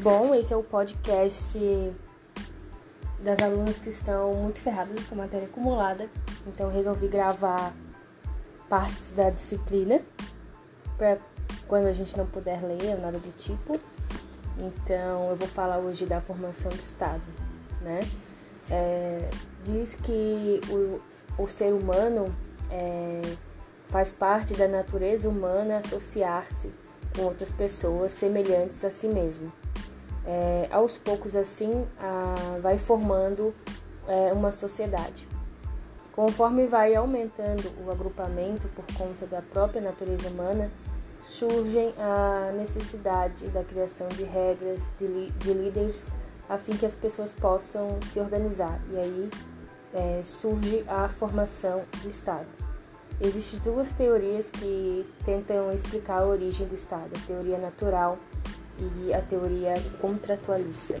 Bom, esse é o podcast das alunas que estão muito ferradas com matéria acumulada. Então resolvi gravar partes da disciplina para quando a gente não puder ler ou nada do tipo. Então eu vou falar hoje da formação do Estado, né? É, diz que o, o ser humano é, faz parte da natureza humana associar-se com outras pessoas semelhantes a si mesmo. É, aos poucos, assim, a, vai formando é, uma sociedade. Conforme vai aumentando o agrupamento por conta da própria natureza humana, surgem a necessidade da criação de regras, de, de líderes, a fim que as pessoas possam se organizar. E aí é, surge a formação do Estado. Existem duas teorias que tentam explicar a origem do Estado: a teoria natural e a teoria contratualista.